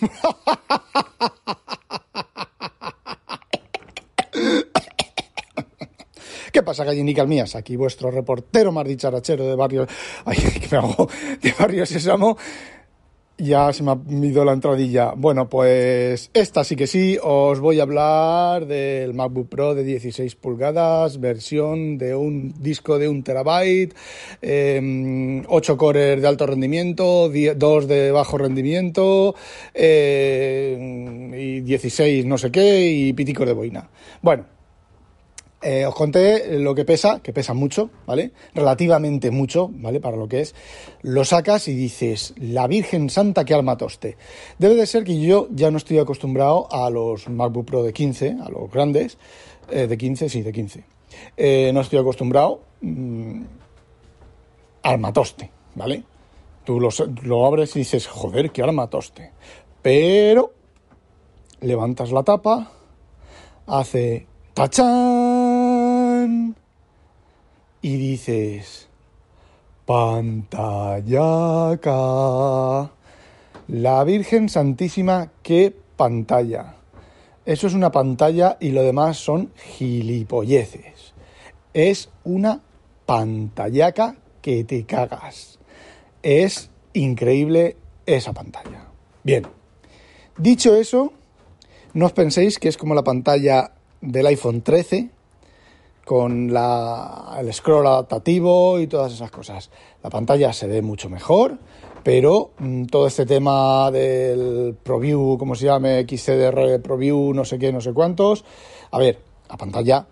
¿Qué pasa, gallinicas mías? Aquí vuestro reportero más dicharachero de barrio... Ay, que me hago de barrio Sésamo ya se me ha ido la entradilla. Bueno, pues esta sí que sí, os voy a hablar del MacBook Pro de 16 pulgadas, versión de un disco de un terabyte, 8 em, cores de alto rendimiento, 2 de bajo rendimiento em, y 16 no sé qué y piticos de boina. Bueno, eh, os conté lo que pesa, que pesa mucho, ¿vale? Relativamente mucho, ¿vale? Para lo que es. Lo sacas y dices, la Virgen Santa que alma toste. Debe de ser que yo ya no estoy acostumbrado a los MacBook Pro de 15, a los grandes, eh, de 15, sí, de 15. Eh, no estoy acostumbrado mmm, al matoste, ¿vale? Tú lo, lo abres y dices, joder, qué armatoste. Pero levantas la tapa, hace ¡Tachán! Y dices, pantallaca. La Virgen Santísima, qué pantalla. Eso es una pantalla y lo demás son gilipolleces. Es una pantallaca que te cagas. Es increíble esa pantalla. Bien, dicho eso, no os penséis que es como la pantalla del iPhone 13 con la, el scroll adaptativo y todas esas cosas. La pantalla se ve mucho mejor, pero mm, todo este tema del ProView, como se llame, XCDR ProView, no sé qué, no sé cuántos. A ver, la pantalla,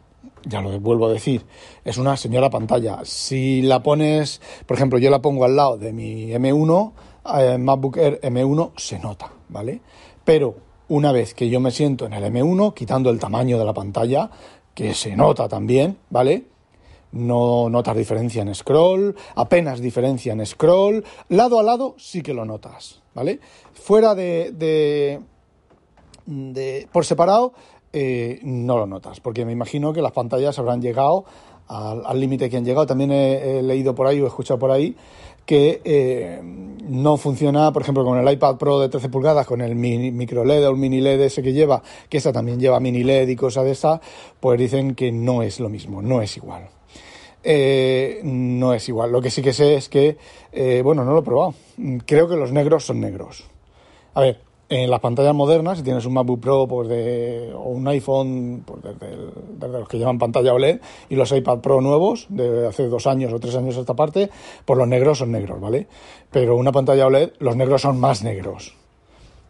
ya lo vuelvo a decir, es una señora pantalla. Si la pones, por ejemplo, yo la pongo al lado de mi M1, eh, MacBook Air M1, se nota, ¿vale? Pero una vez que yo me siento en el M1, quitando el tamaño de la pantalla, que se nota también, ¿vale? No notas diferencia en scroll, apenas diferencia en scroll, lado a lado sí que lo notas, ¿vale? Fuera de, de, por separado eh, no lo notas, porque me imagino que las pantallas habrán llegado al límite que han llegado. También he, leído por ahí o he escuchado por ahí que eh, no funciona, por ejemplo, con el iPad Pro de 13 pulgadas, con el micro LED o el mini LED ese que lleva, que esta también lleva mini LED y cosas de esa, pues dicen que no es lo mismo, no es igual. Eh, no es igual. Lo que sí que sé es que, eh, bueno, no lo he probado. Creo que los negros son negros. A ver, en las pantallas modernas, si tienes un MacBook Pro pues de, o un iPhone, pues desde, los que llevan pantalla OLED, y los iPad Pro nuevos, de hace dos años o tres años a esta parte, pues los negros son negros, ¿vale? Pero una pantalla OLED, los negros son más negros.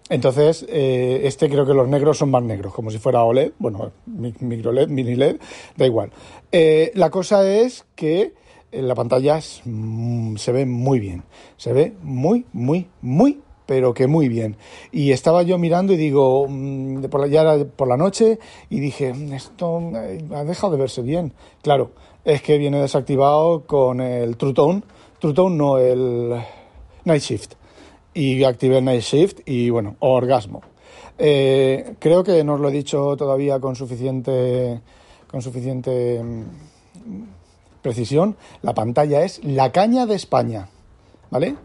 Entonces, eh, este creo que los negros son más negros, como si fuera OLED, bueno, micro LED, mini LED, da igual. Eh, la cosa es que la pantalla mm, se ve muy bien, se ve muy, muy, muy pero que muy bien. Y estaba yo mirando y digo, mm, ya era por la noche, y dije, mm, esto eh, ha dejado de verse bien. Claro, es que viene desactivado con el True Tone, True Tone no, el Night Shift. Y activé el Night Shift y bueno, orgasmo. Eh, creo que no os lo he dicho todavía con suficiente, con suficiente mm, precisión. La pantalla es la caña de España, ¿vale?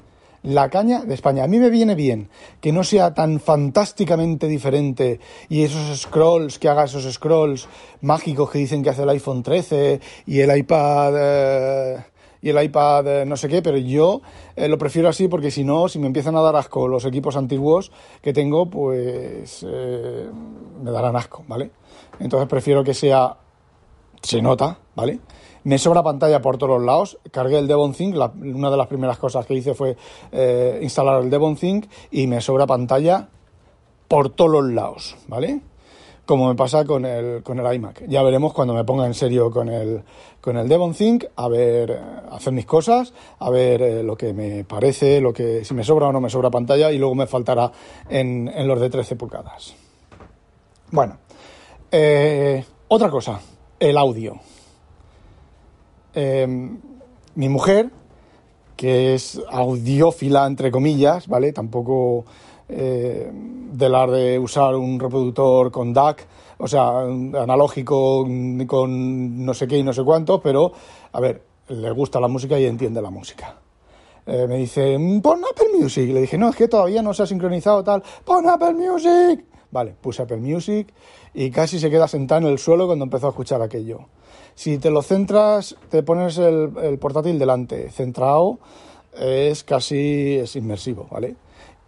La caña de España. A mí me viene bien que no sea tan fantásticamente diferente y esos scrolls, que haga esos scrolls mágicos que dicen que hace el iPhone 13 y el iPad... Eh, y el iPad eh, no sé qué, pero yo eh, lo prefiero así porque si no, si me empiezan a dar asco los equipos antiguos que tengo, pues me darán asco, ¿vale? Entonces prefiero que sea, se nota, ¿vale? Me sobra pantalla por todos lados. Cargué el Devon Think. una de las primeras cosas que hice fue eh, instalar el Devon Think y me sobra pantalla por todos lados, ¿vale? Como me pasa con el, con el iMac. Ya veremos cuando me ponga en serio con el, con el Devon Think, a ver, hacer mis cosas, a ver eh, lo que me parece, lo que, si me sobra o no me sobra pantalla y luego me faltará en, en los de 13 pulgadas. Bueno, eh, otra cosa, el audio. Em, mi mujer, que es audiófila, entre comillas, ¿vale? Tampoco eh, de la de usar un reproductor con DAC, o sea, analógico con no sé qué y no sé cuánto, pero, a ver, le gusta la música y entiende la música. Eh, me dice, pon Apple Music. Le dije, no, es que todavía no se ha sincronizado tal. Pon Apple Music. Vale, puse Apple Music y casi se queda sentado en el suelo cuando empezó a escuchar aquello. Si te lo centras, te pones el, portátil delante, centrado, es casi es inmersivo, ¿vale?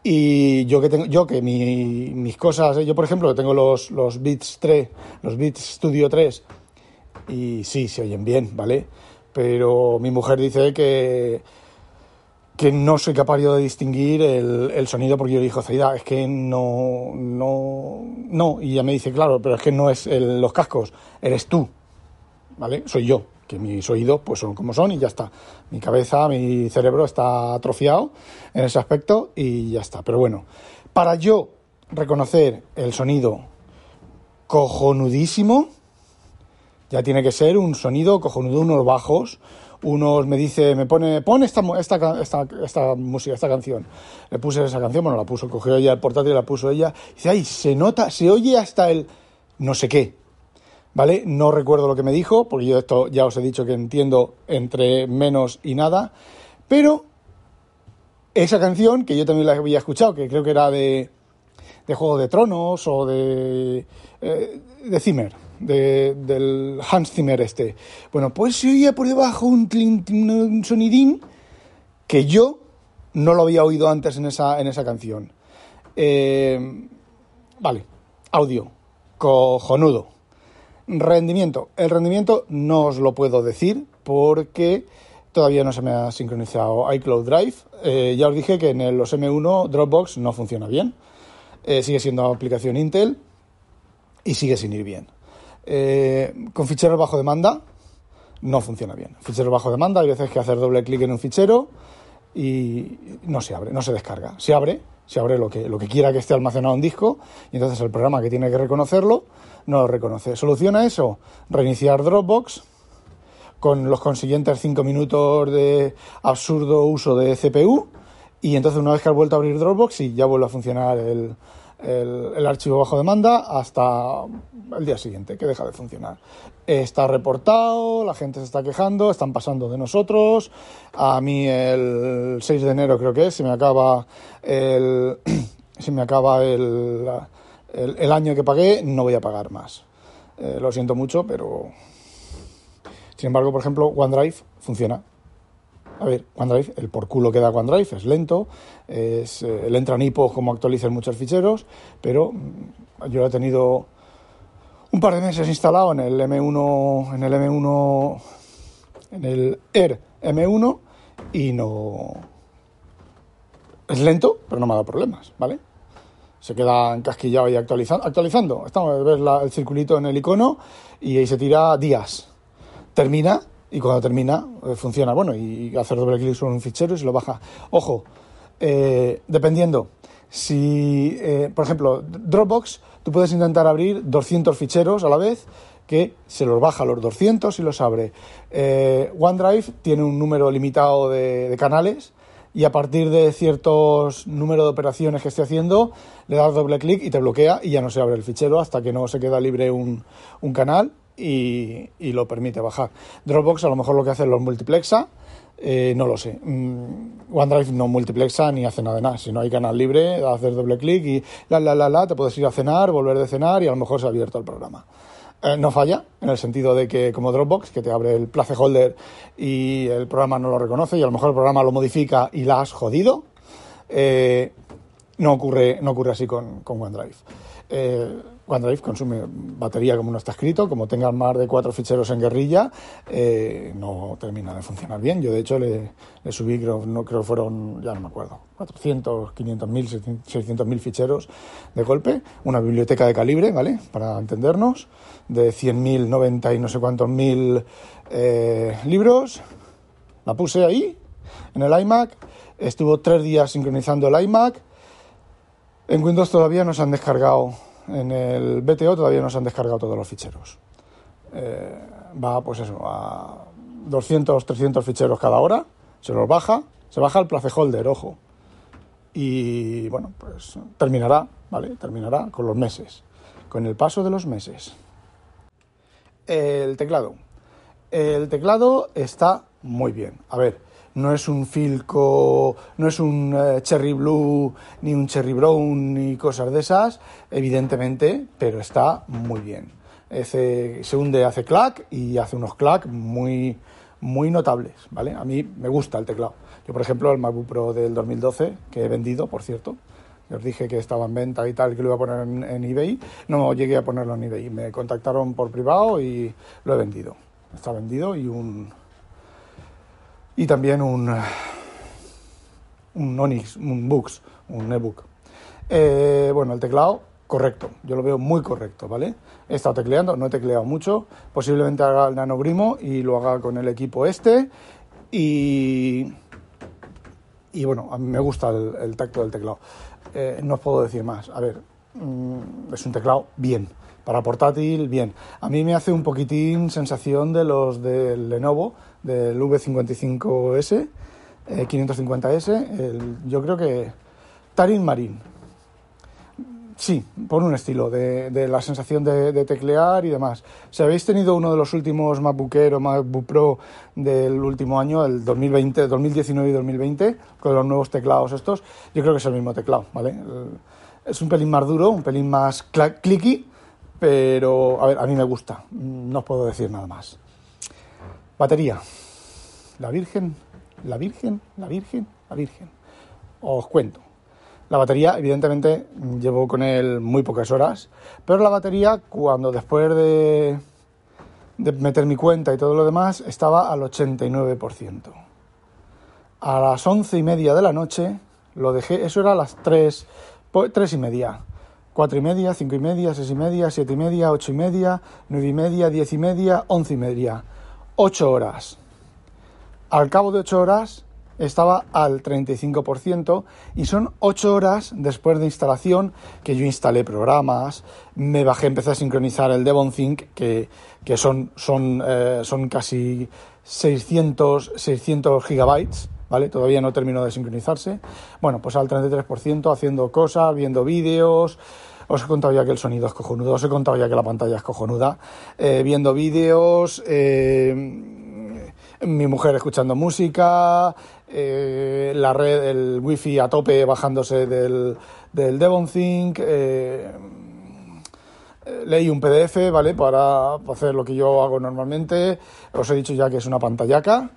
Y yo que tengo, yo que mis cosas, yo por ejemplo tengo los, Beats 3, los Beats Studio 3, y sí, se oyen bien, ¿vale? Pero mi mujer dice que que no soy capaz yo de distinguir el, sonido porque yo le digo, Zaida, es que no, no, no, y ella me dice, claro, pero es que no es los cascos, eres tú, ¿vale? Soy yo, que mis oídos pues son como son y ya está. Mi cabeza, mi cerebro está atrofiado en ese aspecto y ya está. Pero bueno, para yo reconocer el sonido cojonudísimo, ya tiene que ser un sonido cojonudo, unos bajos, unos me dice, me pone, pon esta, esta, esta, esta música, esta canción. Le puse esa canción, bueno, la puso, cogió ella el portátil, la puso ella. Y dice, ay, se nota, se oye hasta el no sé qué. ¿Vale? No recuerdo lo que me dijo, porque yo esto ya os he dicho que entiendo entre menos y nada. Pero esa canción, que yo también la había escuchado, que creo que era de, de Juego de Tronos o de, eh, de Zimmer, del Hans Zimmer este. Bueno, pues se oía por debajo un, un sonidín que yo no lo había oído antes en esa, en esa canción. Eh, vale, audio, cojonudo. Rendimiento. El rendimiento no os lo puedo decir porque todavía no se me ha sincronizado iCloud Drive. Eh, ya os dije que en los M1 Dropbox no funciona bien. Eh, sigue siendo aplicación Intel y sigue sin ir bien. Eh, con ficheros bajo demanda no funciona bien. Ficheros bajo demanda, hay veces que hacer doble clic en un fichero y no se abre, no se descarga. Se abre, se abre lo que, lo que quiera que esté almacenado en disco y entonces el programa que tiene que reconocerlo no lo reconoce. Soluciona eso, reiniciar Dropbox con los consiguientes 5 minutos de absurdo uso de CPU y entonces una vez que has vuelto a abrir Dropbox y ya vuelve a funcionar el, el, archivo bajo demanda hasta el día siguiente, que deja de funcionar. Está reportado, la gente se está quejando, están pasando de nosotros. A mí el 6 de enero creo que es, se me acaba el, se me acaba el, el, año que pagué, no voy a pagar más. Eh, lo siento mucho, pero... Sin embargo, por ejemplo, OneDrive funciona a ver, OneDrive, el por culo que da OneDrive es lento, es, eh, el entra en como actualizan muchos ficheros, pero mm, yo lo he tenido un par de meses instalado en el M1, en el M1, en el Air M1 y no... Es lento, pero no me ha dado problemas, ¿vale? Se queda encasquillado y actualizando. actualizando. Estamos, ves el circulito en el icono y ahí se tira días. Termina y cuando termina eh, funciona. Bueno, y hacer doble clic sobre un fichero y se lo baja. Ojo, eh, dependiendo. Si, eh, por ejemplo, Dropbox, tú puedes intentar abrir 200 ficheros a la vez que se los baja los 200 y los abre. OneDrive tiene un número limitado de, canales y a partir de ciertos número de operaciones que esté haciendo, le das doble clic y te bloquea y ya no se abre el fichero hasta que no se queda libre un canal y, lo permite bajar. Dropbox a lo mejor lo que hace los multiplexa, eh, no lo sé. Mm, OneDrive no multiplexa ni hace nada de nada. Si no hay canal libre, hacer doble clic y la, la, la, la, te puedes ir a cenar, volver de cenar y a lo mejor se ha abierto el programa. Eh, no falla, en el sentido de que como Dropbox, que te abre el placeholder y el programa no lo reconoce y a lo mejor el programa lo modifica y la has jodido, eh, no, ocurre, no ocurre así con, con OneDrive. OneDrive consume batería como no está escrito, como tengan más de cuatro ficheros en guerrilla, eh, no termina de funcionar bien. Yo de hecho le, subí, creo, no creo fueron, ya no me acuerdo, 400, 500 mil, 600 mil ficheros de golpe, una biblioteca de calibre, ¿vale? Para entendernos, de 100 mil, 90 y no sé cuántos mil eh, libros. La puse ahí, en el iMac, estuvo tres días sincronizando el iMac. En Windows todavía no se han descargado en el BTO todavía no se han descargado todos los ficheros. Eh, va, pues eso, a 200, 300 ficheros cada hora, se los baja, se baja el placeholder, ojo. Y bueno, pues terminará, ¿vale? Terminará con los meses, con el paso de los meses. El teclado. El teclado está muy bien. A ver, no es un Filco, no es un eh, Cherry Blue, ni un Cherry Brown, ni cosas de esas, evidentemente, pero está muy bien. se hunde, hace clack y hace unos clack muy, muy notables, ¿vale? A mí me gusta el teclado. Yo, por ejemplo, el MacBook Pro del 2012, que he vendido, por cierto, os dije que estaba en venta y tal, que lo iba a poner en, eBay. No llegué a ponerlo en eBay. Me contactaron por privado y lo he vendido. Está vendido y un. Y también un. Un Onyx, un Books, un ebook. Eh, bueno, el teclado, correcto. Yo lo veo muy correcto, ¿vale? He estado tecleando, no he tecleado mucho. Posiblemente haga el nanogrimo y lo haga con el equipo este. Y. Y bueno, a mí me gusta el tacto del teclado. Eh, no os puedo decir más. A ver, mm, es un teclado bien. Para portátil, bien. A mí me hace un poquitín sensación de los del Lenovo, del V55S, 550S. Eh, yo creo que Tarin Marine Sí, por un estilo, de, la sensación de, teclear y demás. Si habéis tenido uno de los últimos MacBook Air o MacBook Pro del último año, el 2020, 2019 y 2020, con los nuevos teclados estos, yo creo que es el mismo teclado, ¿vale? Es un pelín más duro, un pelín más clicky, pero a ver, a mí me gusta, no os puedo decir nada más. Batería. La Virgen, la Virgen, la Virgen, la Virgen. Os cuento. La batería, evidentemente, llevo con él muy pocas horas, pero la batería, cuando después de, de meter mi cuenta y todo lo demás, estaba al 89%. A las once y media de la noche lo dejé, eso era a las 3, tres y media. Cuatro y media, cinco y media, seis y media, siete y media, ocho y media, nueve y media, diez y media, once y media. Ocho horas. Al cabo de ocho horas estaba al 35% y son 8 horas después de instalación que yo instalé programas, me bajé, empecé a sincronizar el Devon Think, que, que son, son, eh, son casi 600, 600 gigabytes, ¿vale? Todavía no terminó de sincronizarse. Bueno, pues al 33% haciendo cosas, viendo vídeos. Os he contado ya que el sonido es cojonudo, os he contado ya que la pantalla es cojonuda, eh, viendo vídeos, eh, mi mujer escuchando música, eh, la red, el wifi a tope bajándose del, del DevonThink, leí un PDF, ¿vale? Para hacer lo que yo hago normalmente. Os he dicho ya que es una pantallaca.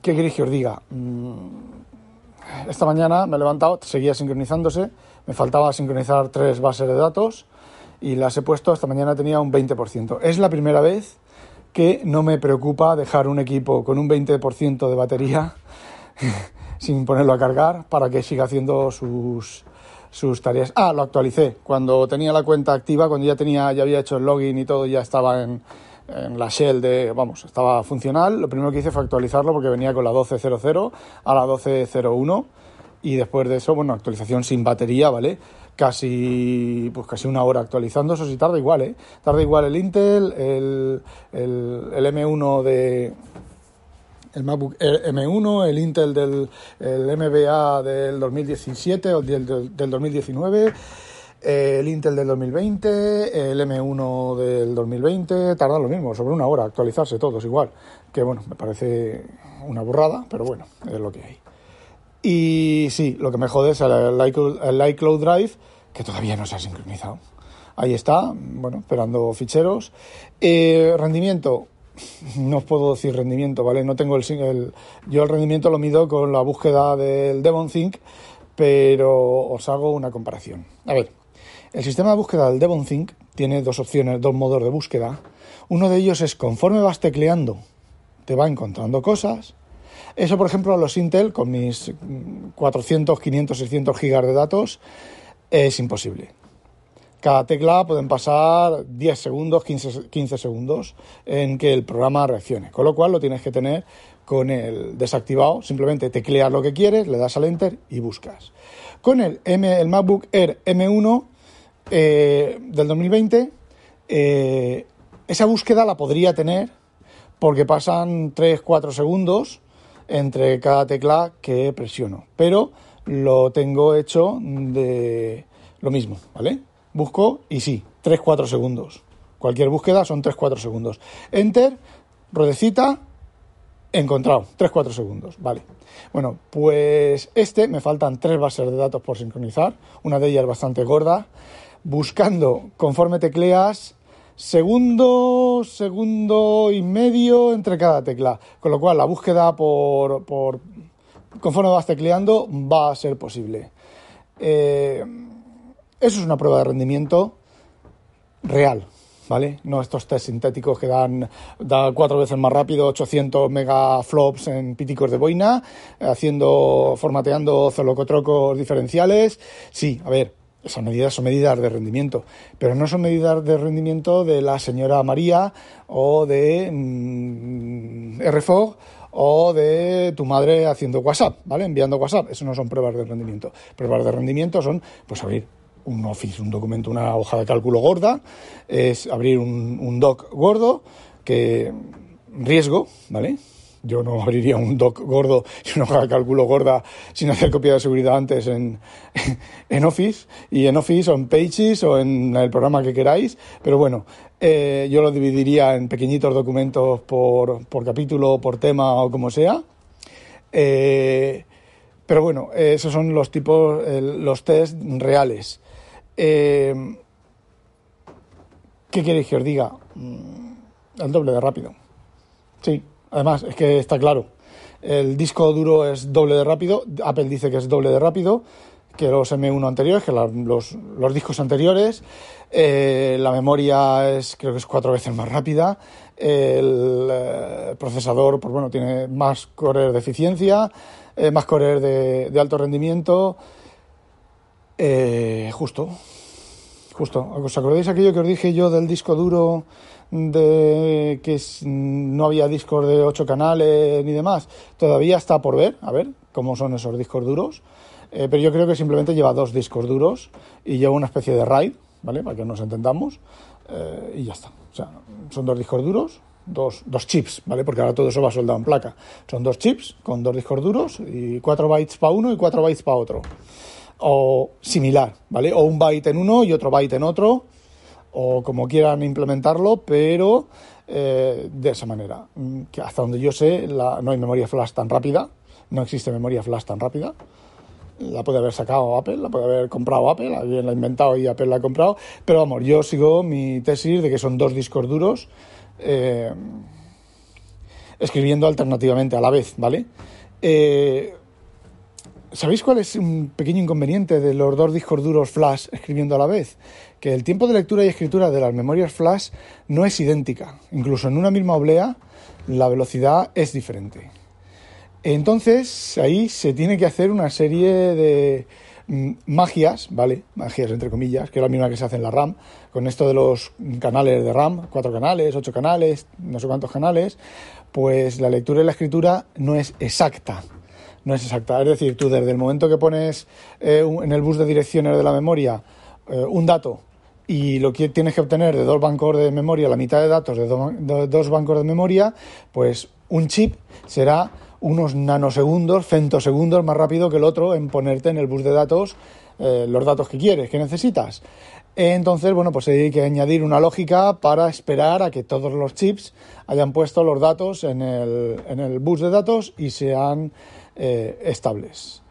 ¿Qué queréis que os diga? Mm, esta mañana me he levantado, seguía sincronizándose, me faltaba sincronizar tres bases de datos y las he puesto, esta mañana tenía un 20%. Es la primera vez que no me preocupa dejar un equipo con un 20% de batería sin ponerlo a cargar para que siga haciendo sus, sus tareas. Ah, lo actualicé. Cuando tenía la cuenta activa, cuando ya tenía, ya había hecho el login y todo, ya estaba en, en la shell de, vamos, estaba funcional. Lo primero que hice fue actualizarlo porque venía con la 12.00 a la 12.01 y después de eso, bueno, actualización sin batería, ¿vale? casi pues casi una hora actualizando, eso sí tarda igual, ¿eh? Tarda igual el Intel, el, el, M1 de el MacBook M1, el Intel del el MBA del 2017 o del, del, 2019, el Intel del 2020, el M1 del 2020, tarda lo mismo, sobre una hora actualizarse todos igual, que bueno, me parece una burrada, pero bueno, es lo que hay. Y sí, lo que me jode es el iCloud Drive, que todavía no se ha sincronizado. Ahí está, bueno, esperando ficheros. Eh, rendimiento, no os puedo decir rendimiento, ¿vale? No tengo el, el, Yo el rendimiento lo mido con la búsqueda del DevonThink, pero os hago una comparación. A ver, el sistema de búsqueda del DevonThink tiene dos opciones, dos modos de búsqueda. Uno de ellos es conforme vas tecleando, te va encontrando cosas eso, por ejemplo, a los Intel, con mis 400, 500, 600 gigas de datos, es imposible. Cada tecla pueden pasar 10 segundos, 15, 15 segundos en que el programa reaccione. Con lo cual lo tienes que tener con el desactivado. Simplemente tecleas lo que quieres, le das al Enter y buscas. Con el, M, el MacBook Air M1 eh, del 2020, eh, esa búsqueda la podría tener porque pasan 3-4 segundos entre cada tecla que presiono. Pero lo tengo hecho de lo mismo, ¿vale? Busco y sí, 3-4 segundos. Cualquier búsqueda son 3-4 segundos. Enter, ruedecita Encontrado, 3-4 segundos, vale. Bueno, pues este me faltan tres bases de datos por sincronizar, una de ellas bastante gorda, buscando conforme tecleas segundo, segundo y medio entre cada tecla, con lo cual la búsqueda por, por conforme vas tecleando va a ser posible. Eh, eso es una prueba de rendimiento real, ¿vale? No estos test sintéticos que dan da cuatro veces más rápido, 800 megaflops en píticos de boina, haciendo, formateando zolocotrocos diferenciales. Sí, a ver, esas medidas son medidas de rendimiento, pero no son medidas de rendimiento de la señora María o de mm, RFOG o de tu madre haciendo WhatsApp, ¿vale? Enviando WhatsApp. Eso no son pruebas de rendimiento. Pruebas de rendimiento son, pues, abrir un Office, un documento, una hoja de cálculo gorda, es abrir un, un doc gordo que riesgo, ¿vale? Yo no abriría un doc gordo y una hoja de cálculo gorda sin hacer copia de seguridad antes en, en Office, y en Office o en Pages o en el programa que queráis, pero bueno, eh, yo lo dividiría en pequeñitos documentos por, por capítulo, por tema o como sea. Eh, pero bueno, esos son los tipos, los test reales. Eh, ¿Qué queréis que os diga? Mm, el doble de rápido. Sí, además es que está claro. El disco duro es doble de rápido. Apple dice que es doble de rápido que los M1 anteriores, que los, los, discos anteriores. Eh, la memoria es, creo que es cuatro veces más rápida. El eh, procesador, pues bueno, tiene más core de eficiencia, más core de, de alto rendimiento. Eh, justo, justo. ¿Os acordáis aquello que os dije yo del disco duro de que no había discos de 8 canales ni demás? Todavía está por ver, a ver cómo son esos discos duros. Eh, pero yo creo que simplemente lleva dos discos duros y lleva una especie de RAID, ¿vale? Para que nos entendamos. Eh, y ya está. O sea, son dos discos duros, dos, dos, chips, ¿vale? Porque ahora todo eso va soldado en placa. Son dos chips con dos discos duros y 4 bytes para uno y 4 bytes para otro o similar, ¿vale? O un byte en uno y otro byte en otro, o como quieran implementarlo, pero eh, de esa manera. Mm, hasta donde yo sé, no hay memoria flash tan rápida, no existe memoria flash tan rápida. La puede haber sacado Apple, la puede haber comprado Apple, alguien la ha inventado y Apple la ha comprado, pero vamos, yo sigo mi tesis de que son dos discos duros eh, escribiendo alternativamente a la vez, ¿vale? Eh, ¿Sabéis cuál es un pequeño inconveniente de los dos discos duros flash escribiendo a la vez? Que el tiempo de lectura y escritura de las memorias flash no es idéntica. Incluso en una misma oblea la velocidad es diferente. Entonces ahí se tiene que hacer una serie de mm, magias, ¿vale? Magias entre comillas, que es la misma que se hace en la RAM, con esto de los canales de RAM, cuatro canales, ocho canales, no sé cuántos canales, pues la lectura y la escritura no es exacta no es exacta. Es decir, tú desde el momento que pones eh, en el bus de direcciones de la memoria eh, un dato y lo que tienes que obtener de dos bancos de memoria, la mitad de datos de, dos bancos de memoria, pues un chip será unos nanosegundos, centosegundos más rápido que el otro en ponerte en el bus de datos eh, los datos que quieres, que necesitas. Entonces, bueno, pues hay que añadir una lógica para esperar a que todos los chips hayan puesto los datos en el, en el bus de datos y sean eh, estables.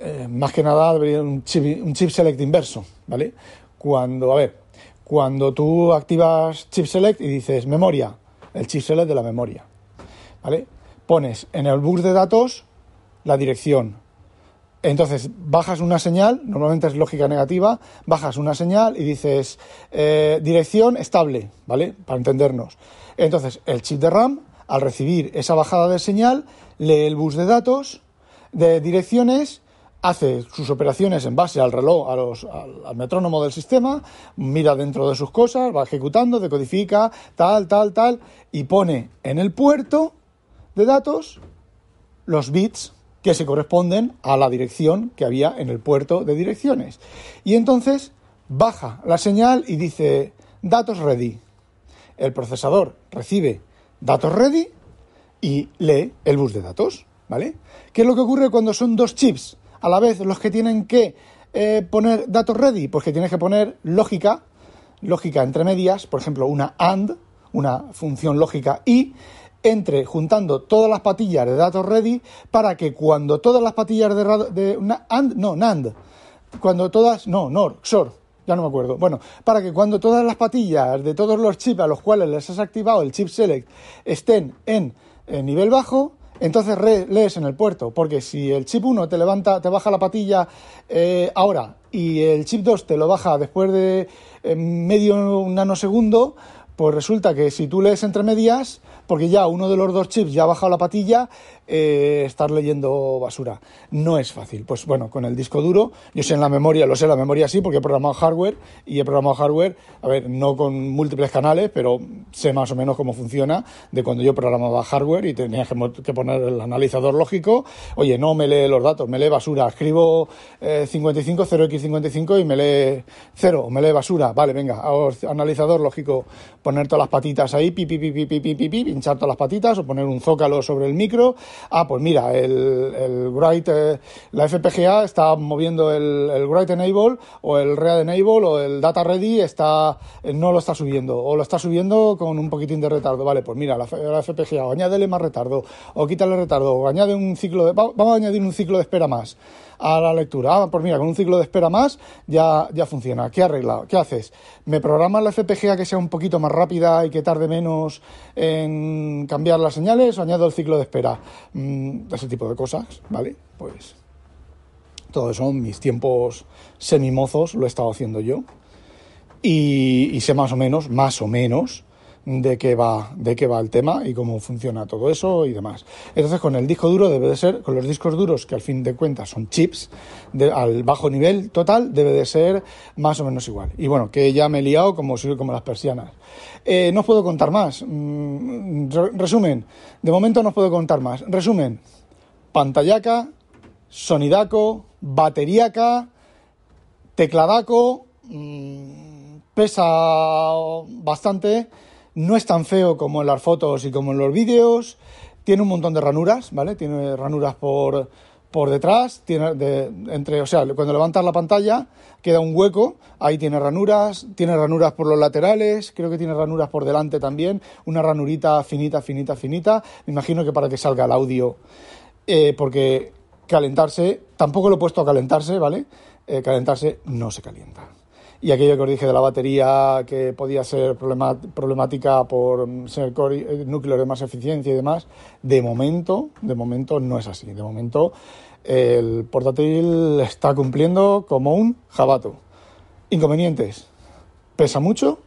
Eh, más que nada debería un chip, un chip select inverso, ¿vale? Cuando, a ver, cuando tú activas chip select y dices memoria, el chip select de la memoria, ¿vale? Pones en el bus de datos la dirección. Entonces bajas una señal, normalmente es lógica negativa, bajas una señal y dices eh, dirección estable, ¿vale? Para entendernos. Entonces el chip de RAM, al recibir esa bajada de señal, lee el bus de datos de direcciones, hace sus operaciones en base al reloj, a los, al, metrónomo del sistema, mira dentro de sus cosas, va ejecutando, decodifica, tal, tal, tal, y pone en el puerto de datos los bits que se corresponden a la dirección que había en el puerto de direcciones. Y entonces baja la señal y dice datos ready. El procesador recibe datos ready y lee el bus de datos, ¿vale? ¿Qué es lo que ocurre cuando son dos chips a la vez los que tienen que eh, poner datos ready? Pues que tienes que poner lógica, lógica entre medias, por ejemplo, una AND, una función lógica y entre juntando todas las patillas de datos ready para que cuando todas las patillas de, de no, cuando todas, no, NOR, XOR, ya no me acuerdo. Bueno, para que cuando todas las patillas de todos los chips a los cuales les has activado el chip select estén en, nivel bajo, entonces lees en el puerto, porque si el chip 1 te levanta, te baja la patilla eh, ahora y el chip 2 te lo baja después de eh, medio nanosegundo, pues resulta que si tú lees entre medias, porque ya uno de los dos chips ya ha bajado la patilla, eh, estar leyendo basura. No es fácil. Pues bueno, con el disco duro, yo sé en la memoria, lo sé en la memoria sí, porque he programado hardware y he programado hardware, a ver, no con múltiples canales, pero sé más o menos cómo funciona de cuando yo programaba hardware y tenía que, poner el analizador lógico. Oye, no me lee los datos, me lee basura. Escribo 55, 0x55 y me lee 0, me lee basura. Vale, venga, analizador lógico, poner todas las patitas ahí, pi, pi, pi, pi, pi, pi, pi, pi, pinchar todas las patitas o poner un zócalo sobre el micro. Ah, pues mira, el, el Write, eh, la FPGA está moviendo el, el Write Enable o el Read Enable o el Data Ready está, eh, no lo está subiendo. O lo está subiendo con un poquitín de retardo. Vale, pues mira, la, FPGA, o añádele más retardo o quítale retardo o añade un ciclo de, vamos a añadir un ciclo de espera más a la lectura. Ah, pues mira, con un ciclo de espera más ya, ya funciona. ¿Qué arregla? ¿Qué haces? ¿Me programas la FPGA que sea un poquito más rápida y que tarde menos en cambiar las señales o añado el ciclo de espera? Mm, ese tipo de cosas, ¿vale? Pues todo eso en mis tiempos semimozos lo he estado haciendo yo. y sé más o menos, más o menos, de qué va, de qué va el tema y cómo funciona todo eso y demás. Entonces, con el disco duro debe de ser, con los discos duros, que al fin de cuentas son chips, al bajo nivel total, debe de ser más o menos igual. Y bueno, que ya me he liado como, como las persianas. Eh, no os puedo contar más. Mm, resumen, de momento no os puedo contar más. Resumen, pantallaca, sonidaco, bateriaca, tecladaco, mm, pesa bastante no es tan feo como en las fotos y como en los vídeos. Tiene un montón de ranuras, ¿vale? Tiene ranuras por, por detrás, tiene de, entre, o sea, cuando levantas la pantalla queda un hueco, ahí tiene ranuras, tiene ranuras por los laterales, creo que tiene ranuras por delante también, una ranurita finita, finita, finita, me imagino que para que salga el audio, eh, porque calentarse, tampoco lo he puesto a calentarse, ¿vale? Eh, calentarse no se calienta y aquello que os dije de la batería que podía ser problemática por ser eh, núcleo de más eficiencia y demás, de momento, de momento no es así. De momento el portátil está cumpliendo como un jabato. Inconvenientes. Pesa mucho.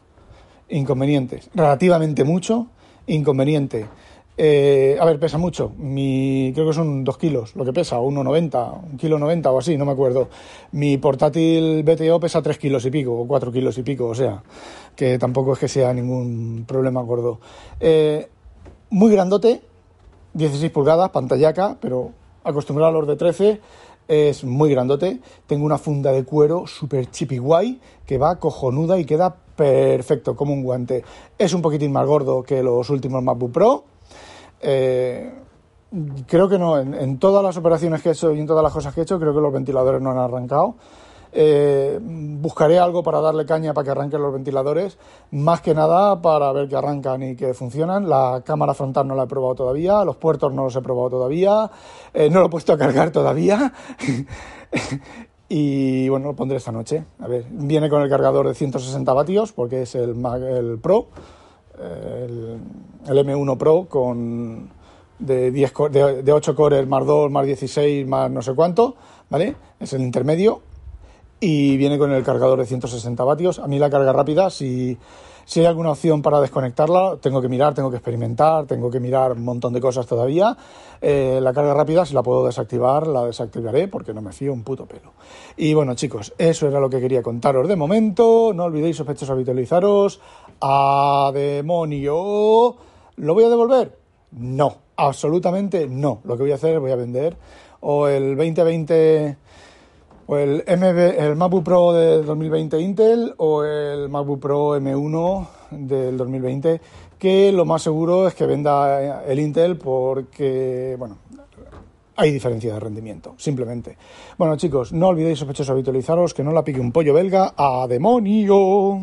Inconvenientes. Relativamente mucho. Inconveniente eh, a ver, pesa mucho. Creo que son 2 kilos lo que pesa, 1,90, un kilo 90 o así, no me acuerdo. Mi portátil BTO pesa 3 kilos y pico, o 4 kilos y pico, o sea, que tampoco es que sea ningún problema gordo. Eh, muy grandote, 16 pulgadas, pantallaca, pero acostumbrado a los de 13, es muy grandote. Tengo una funda de cuero super chippy guay que va cojonuda y queda perfecto, como un guante. Es un poquitín más gordo que los últimos MacBook Pro eh, creo que no, en, todas las operaciones que he hecho y en todas las cosas que he hecho, creo que los ventiladores no han arrancado. Eh, buscaré algo para darle caña para que arranquen los ventiladores, más que nada para ver que arrancan y que funcionan. La cámara frontal no la he probado todavía, los puertos no los he probado todavía, eh, no lo he puesto a cargar todavía. y bueno, lo pondré esta noche. A ver, viene con el cargador de 160 vatios porque es el, el Pro el, M1 Pro con de, 10, de, de 8 cores más 2 más 16 más no sé cuánto, ¿vale? Es el intermedio y viene con el cargador de 160 vatios. A mí la carga rápida, si, si hay alguna opción para desconectarla, tengo que mirar, tengo que experimentar, tengo que mirar un montón de cosas todavía. Eh, la carga rápida, si la puedo desactivar, la desactivaré porque no me fío un puto pelo. Y bueno, chicos, eso era lo que quería contaros de momento. No olvidéis, sospechosos, habitualizaros. ¡A demonio! ¿Lo voy a devolver? No, absolutamente no. Lo que voy a hacer es voy a vender o el 2020 o el MB, el MacBook Pro del 2020 Intel o el MacBook Pro M1 del 2020, que lo más seguro es que venda el Intel porque, bueno, hay diferencia de rendimiento, simplemente. Bueno, chicos, no olvidéis sospechosos habitualizaros, que no la pique un pollo belga a demonio.